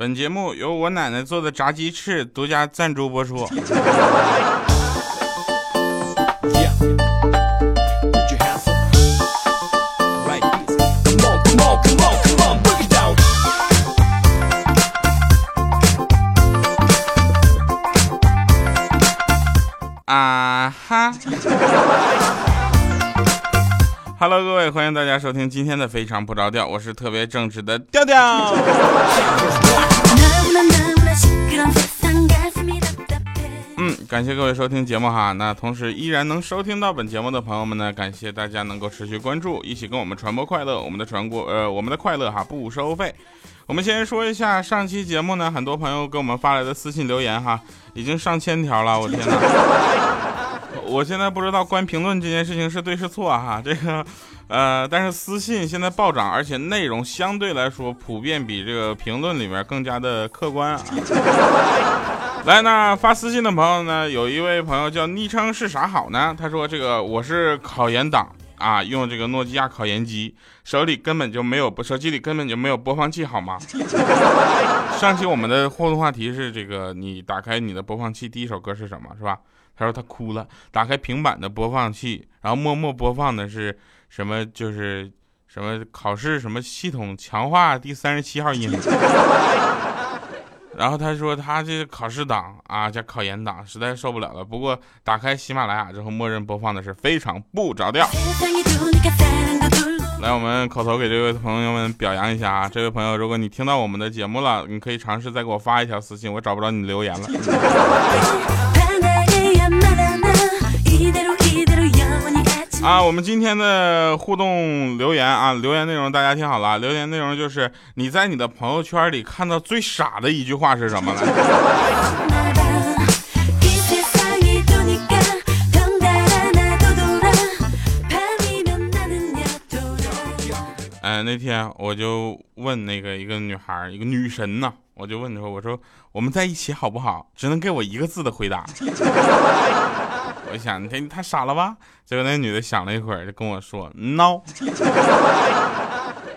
本节目由我奶奶做的炸鸡翅独家赞助播出。！Hello，各位，欢迎大家收听今天的非常不着调，我是特别正直的调调。嗯，感谢各位收听节目哈。那同时依然能收听到本节目的朋友们呢，感谢大家能够持续关注，一起跟我们传播快乐。我们的传播呃，我们的快乐哈不收费。我们先说一下上期节目呢，很多朋友给我们发来的私信留言哈，已经上千条了，我天哪！我现在不知道关评论这件事情是对是错哈，这个，呃，但是私信现在暴涨，而且内容相对来说普遍比这个评论里面更加的客观啊。来，那发私信的朋友呢，有一位朋友叫昵称是啥好呢？他说这个我是考研党。啊，用这个诺基亚考研机，手里根本就没有，手机里根本就没有播放器，好吗？上期我们的互动话题是这个，你打开你的播放器，第一首歌是什么？是吧？他说他哭了，打开平板的播放器，然后默默播放的是什么？就是什么考试什么系统强化第三十七号音。然后他说他这个考试党啊加考研党实在受不了了。不过打开喜马拉雅之后，默认播放的是非常不着调。来，我们口头给这位朋友们表扬一下啊！这位朋友，如果你听到我们的节目了，你可以尝试再给我发一条私信，我找不着你留言了。啊，我们今天的互动留言啊，留言内容大家听好了，留言内容就是你在你的朋友圈里看到最傻的一句话是什么来？哎，那天我就问那个一个女孩，一个女神呢，我就问她说，我说我们在一起好不好？只能给我一个字的回答。我想，你太傻了吧？结果那女的想了一会儿，就跟我说：“孬，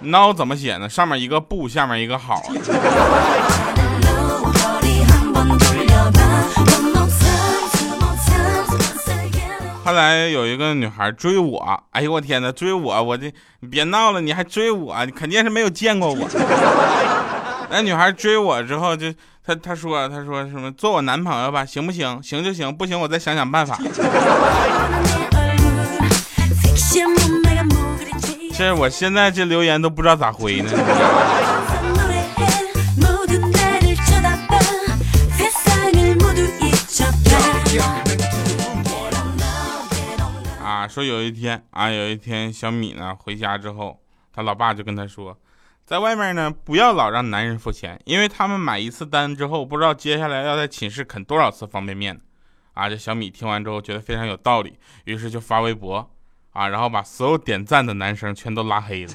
孬怎么写呢？上面一个不，下面一个好。”后来有一个女孩追我，哎呦我天哪，追我，我这你别闹了，你还追我，你肯定是没有见过我。那女孩追我之后就。他他说他说什么做我男朋友吧行不行行就行不行我再想想办法。这我现在这留言都不知道咋回呢。啊，说有一天啊有一天小米呢回家之后，他老爸就跟他说。在外面呢，不要老让男人付钱，因为他们买一次单之后，不知道接下来要在寝室啃多少次方便面。啊，这小米听完之后觉得非常有道理，于是就发微博。啊，然后把所有点赞的男生全都拉黑了。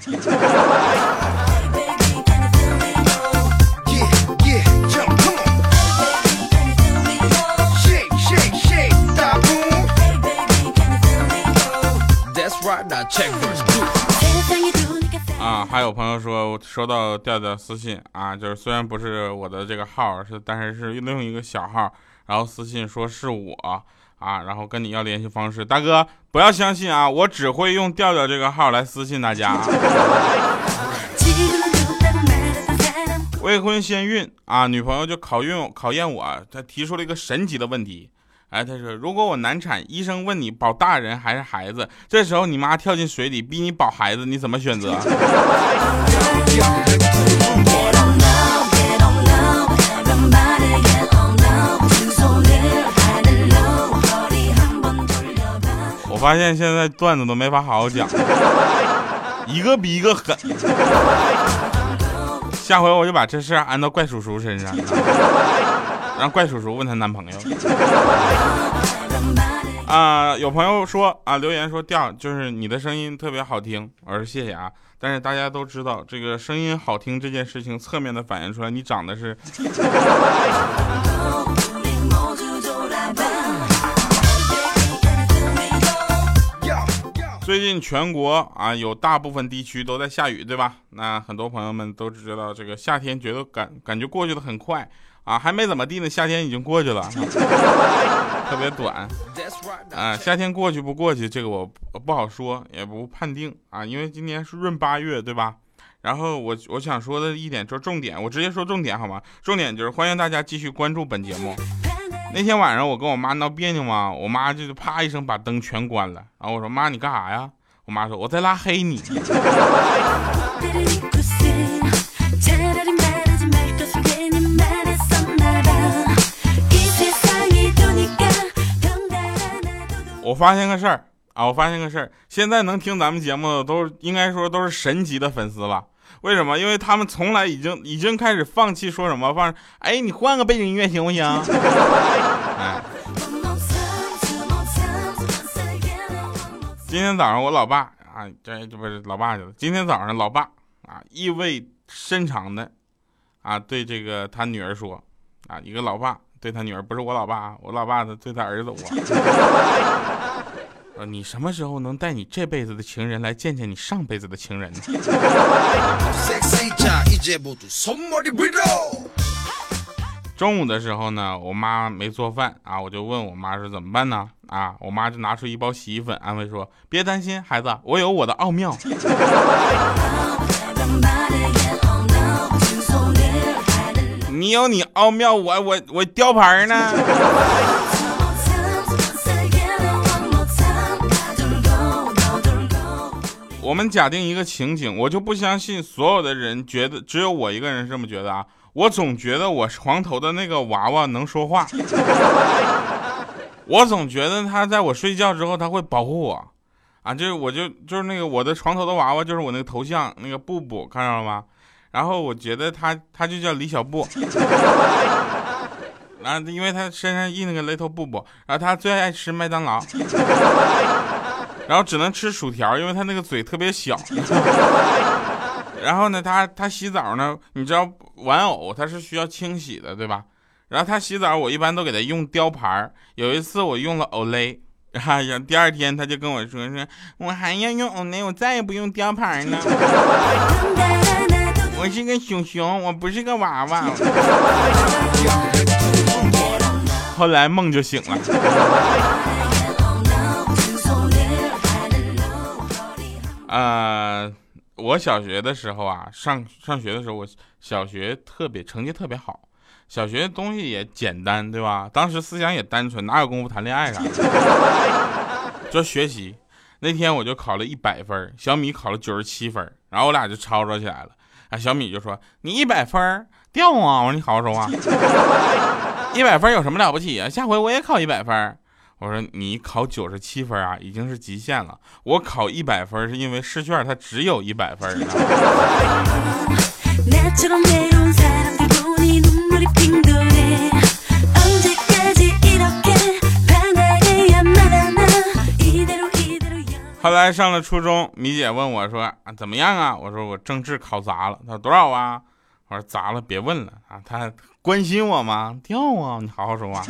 啊，还有朋友说收到调调私信啊，就是虽然不是我的这个号，是但是是另一个小号，然后私信说是我啊，然后跟你要联系方式，大哥不要相信啊，我只会用调调这个号来私信大家。未婚先孕啊，女朋友就考验考验我，她提出了一个神奇的问题。哎，他说：“如果我难产，医生问你保大人还是孩子，这时候你妈跳进水里逼你保孩子，你怎么选择？”我发现现在段子都没法好好讲，一个比一个狠。下回我就把这事安到怪叔叔身上。让怪叔叔问她男朋友 啊！有朋友说啊，留言说调就是你的声音特别好听，我说谢谢啊。但是大家都知道，这个声音好听这件事情，侧面的反映出来你长得是。最近全国啊有大部分地区都在下雨，对吧？那很多朋友们都知道，这个夏天觉得感感觉过去的很快啊，还没怎么地呢，夏天已经过去了，特别短啊。夏天过去不过去，这个我不好说，也不判定啊，因为今年是闰八月，对吧？然后我我想说的一点就是重点，我直接说重点好吗？重点就是欢迎大家继续关注本节目。那天晚上我跟我妈闹别扭嘛，我妈就啪一声把灯全关了。然后我说妈你干啥呀？我妈说我在拉黑你。我发现个事儿啊，我发现个事儿，现在能听咱们节目的都应该说都是神级的粉丝了。为什么？因为他们从来已经已经开始放弃说什么放，哎，你换个背景音乐行不行？今天早上我老爸啊，这这不是老爸去了。今天早上老爸啊，意味深长的啊，对这个他女儿说啊，一个老爸对他女儿，不是我老爸，我老爸的对他儿子我。你什么时候能带你这辈子的情人来见见你上辈子的情人呢？中午的时候呢，我妈没做饭啊，我就问我妈说怎么办呢？啊，我妈就拿出一包洗衣粉，安慰说别担心，孩子，我有我的奥妙。你有你奥妙，我我我雕牌呢。我们假定一个情景，我就不相信所有的人觉得只有我一个人这么觉得啊！我总觉得我床头的那个娃娃能说话，我总觉得他在我睡觉之后他会保护我，啊，就是我就就是那个我的床头的娃娃就是我那个头像那个布布，看到了吗？然后我觉得他他就叫李小布，啊，因为他身上印那个雷头布布，然后他最爱吃麦当劳。然后只能吃薯条，因为他那个嘴特别小。然后呢，他他洗澡呢，你知道玩偶他是需要清洗的，对吧？然后他洗澡，我一般都给他用雕牌。有一次我用了 Olay，哎呀，第二天他就跟我说说，我还要用 Olay，我再也不用雕牌了。我是个熊熊，我不是个娃娃。后来梦就醒了。呃，我小学的时候啊，上上学的时候，我小学特别成绩特别好，小学东西也简单，对吧？当时思想也单纯，哪有功夫谈恋爱啥的？就学习。那天我就考了一百分，小米考了九十七分，然后我俩就吵吵起来了。啊，小米就说：“你一百分掉啊！”我说：“你好好说话，一百分有什么了不起啊？下回我也考一百分。”我说你考九十七分啊，已经是极限了。我考一百分是因为试卷它只有一百分。后来上了初中，米姐问我说怎么样啊？我说我政治考砸了。她说多少啊？我说砸了别问了啊。她关心我吗？掉啊！你好好说话。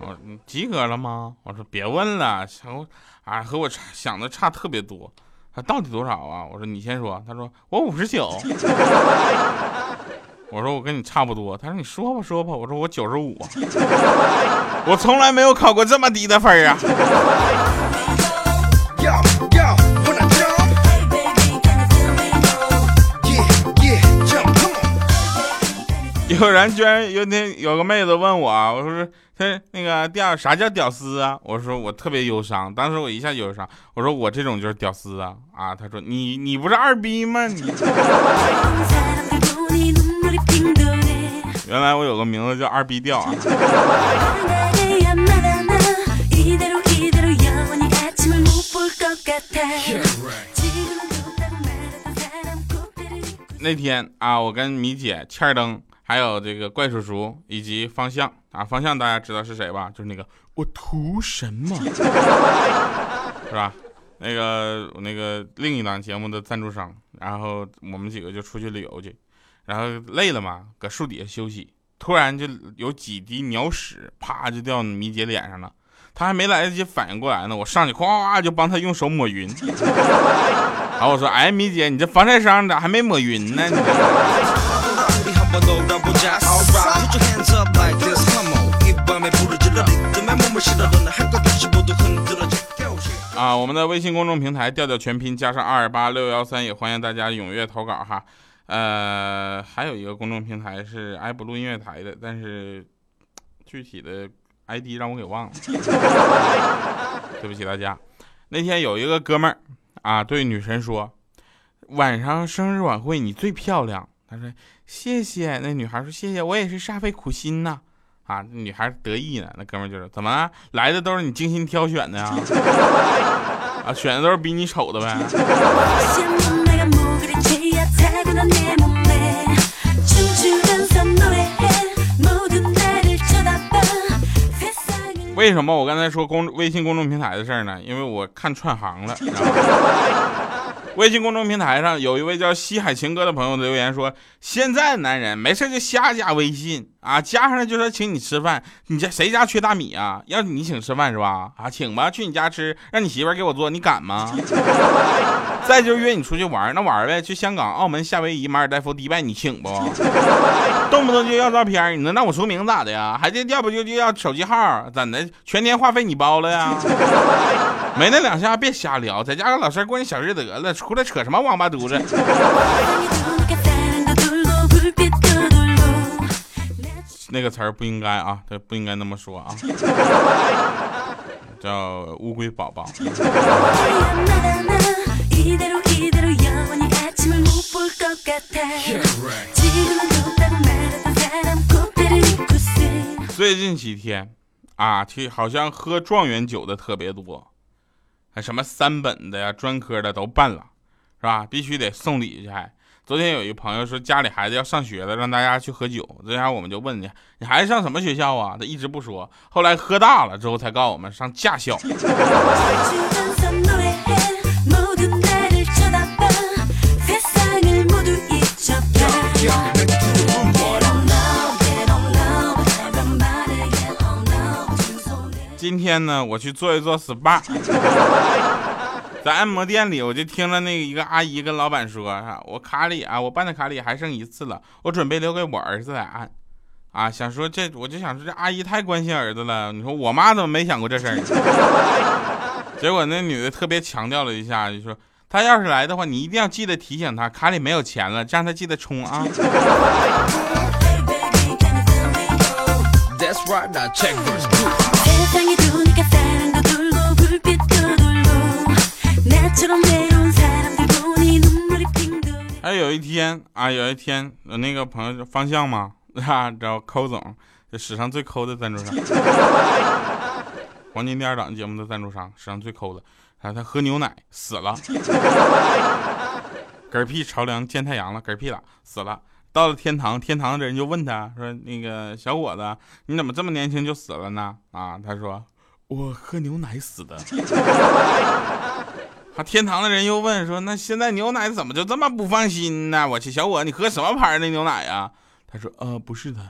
我说你及格了吗？我说别问了，想啊和我想的差特别多，他到底多少啊？我说你先说，他说我五十九，我说我跟你差不多，他说你说吧说吧，我说我九十五，我从来没有考过这么低的分啊。有人居然有天有个妹子问我，我说他那个屌啥叫屌丝啊？我说我特别忧伤，当时我一下忧伤，我说我这种就是屌丝啊啊！他说你你不是二逼吗？你原来我有个名字叫二逼调啊。那天啊，我跟米姐欠儿灯。还有这个怪叔叔以及方向啊，方向大家知道是谁吧？就是那个我图什么，是吧？那个我那个另一档节目的赞助商，然后我们几个就出去旅游去，然后累了嘛，搁树底下休息，突然就有几滴鸟屎，啪就掉米姐脸上了。他还没来得及反应过来呢，我上去咵就帮他用手抹匀。然后我说：“哎，米姐，你这防晒霜咋还没抹匀呢？”啊，我们的微信公众平台调调全拼加上二八六幺三，也欢迎大家踊跃投稿哈。呃，还有一个公众平台是爱不录音乐台的，但是具体的 ID 让我给忘了，对不起大家。那天有一个哥们儿啊，对女神说：“晚上生日晚会你最漂亮。”他说：“谢谢。”那女孩说：“谢谢，我也是煞费苦心呐。”啊，女孩得意呢，那哥们就说：“怎么了？来的都是你精心挑选的呀？啊，选的都是比你丑的呗？”为什么我刚才说公微信公众平台的事儿呢？因为我看串行了。微信公众平台上有一位叫西海情歌的朋友留言说：“现在男人没事就瞎加微信。啊，加上了就说请你吃饭，你家谁家缺大米啊？要你请吃饭是吧？啊，请吧，去你家吃，让你媳妇给我做，你敢吗？再就是约你出去玩，那玩呗，去香港、澳门、夏威夷、马尔代夫、迪拜，你请不？动不动就要照片，你能让我出名咋的呀？还得要不就就要手机号，怎的？全年话费你包了呀？” 没那两下别瞎聊，在家跟老师过你小日子得了，出来扯什么王八犊子？那个词儿不应该啊，这不应该那么说啊，叫乌龟宝宝。最近几天啊，去好像喝状元酒的特别多。还什么三本的呀，专科的都办了，是吧？必须得送礼去。还昨天有一朋友说家里孩子要上学了，让大家去喝酒。这下我们就问你，你孩子上什么学校啊？他一直不说，后来喝大了之后才告诉我们上驾校。今天呢，我去做一做 SPA，在按摩店里，我就听了那个一个阿姨跟老板说：“啊，我卡里啊，我办的卡里还剩一次了，我准备留给我儿子来按。”啊，想说这，我就想说这阿姨太关心儿子了。你说我妈怎么没想过这事儿？结果那女的特别强调了一下，就说她要是来的话，你一定要记得提醒她，卡里没有钱了，这样她记得充啊。还有一天啊，有一天我那个朋友方向嘛，啊，找抠总，这史上最抠的赞助商，黄金第二档节目的赞助商，史上最抠的。啊，他喝牛奶死了，嗝屁朝凉见太阳了，嗝屁了，死了。到了天堂，天堂的人就问他说：“那个小伙子，你怎么这么年轻就死了呢？”啊，他说：“我喝牛奶死的。”啊，天堂的人又问说：“那现在牛奶怎么就这么不放心呢？”我去，小伙，你喝什么牌的牛奶呀？他说：“呃，不是的，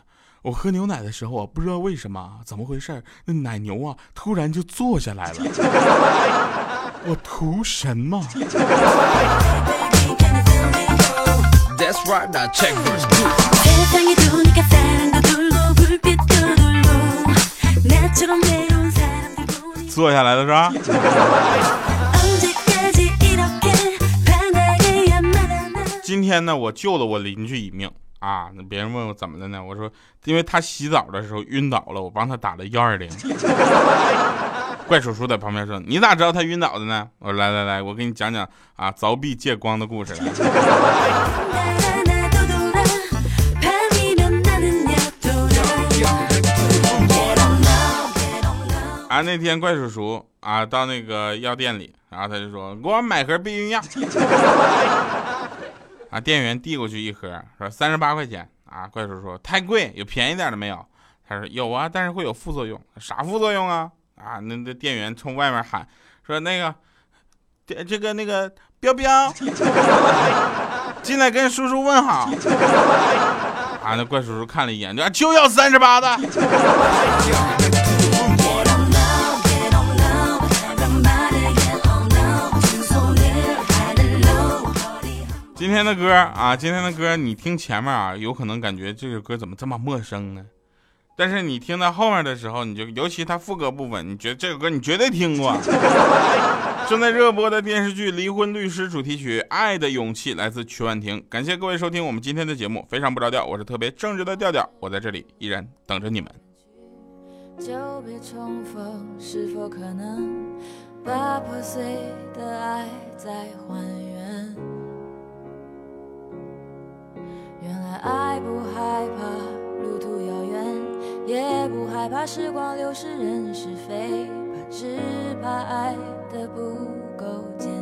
我喝牛奶的时候啊，不知道为什么，怎么回事，那奶牛啊突然就坐下来了。我图神嘛。”坐下来了是吧？今天呢，我救了我邻居一命啊！那别人问我怎么了呢？我说，因为他洗澡的时候晕倒了，我帮他打了幺二零。怪叔叔在旁边说：“你咋知道他晕倒的呢？”我说：“来来来，我给你讲讲啊，凿壁借光的故事。”啊，那天怪叔叔啊到那个药店里，然后他就说：“给我买盒避孕药。”啊，店员递过去一盒，说三十八块钱。啊，怪叔叔说太贵，有便宜点的没有？他说有啊，但是会有副作用。啥副作用啊？啊，那那店员从外面喊说那个，这个那个彪彪，进来跟叔叔问好。啊，那怪叔叔看了一眼，就就要三十八的。今天的歌啊，今天的歌，你听前面啊，有可能感觉这个歌怎么这么陌生呢？但是你听到后面的时候，你就尤其他副歌部分，你觉得这个歌你绝对听过。正在热播的电视剧《离婚律师》主题曲《爱的勇气》来自曲婉婷。感谢各位收听我们今天的节目，非常不着调，我是特别正直的调调，我在这里依然等着你们。就别重逢，是否可能把破碎的爱再还原？原来爱不害怕路途遥远，也不害怕时光流逝人是非，怕只怕爱的不够坚。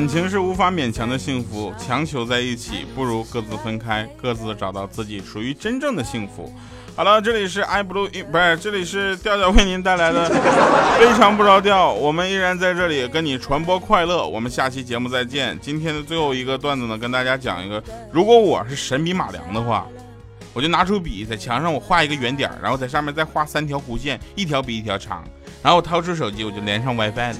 感情是无法勉强的幸福，强求在一起不如各自分开，各自找到自己属于真正的幸福。好了，这里是 i blue，不是，这里是调调为您带来的非常不着调，我们依然在这里跟你传播快乐。我们下期节目再见。今天的最后一个段子呢，跟大家讲一个，如果我是神笔马良的话，我就拿出笔在墙上我画一个圆点，然后在上面再画三条弧线，一条比一条长，然后我掏出手机我就连上 WiFi 了。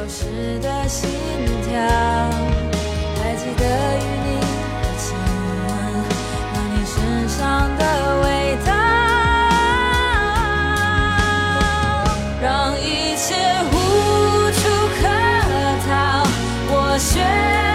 消失的心跳，还记得与你的亲吻和你身上的味道，让一切无处可逃。我学。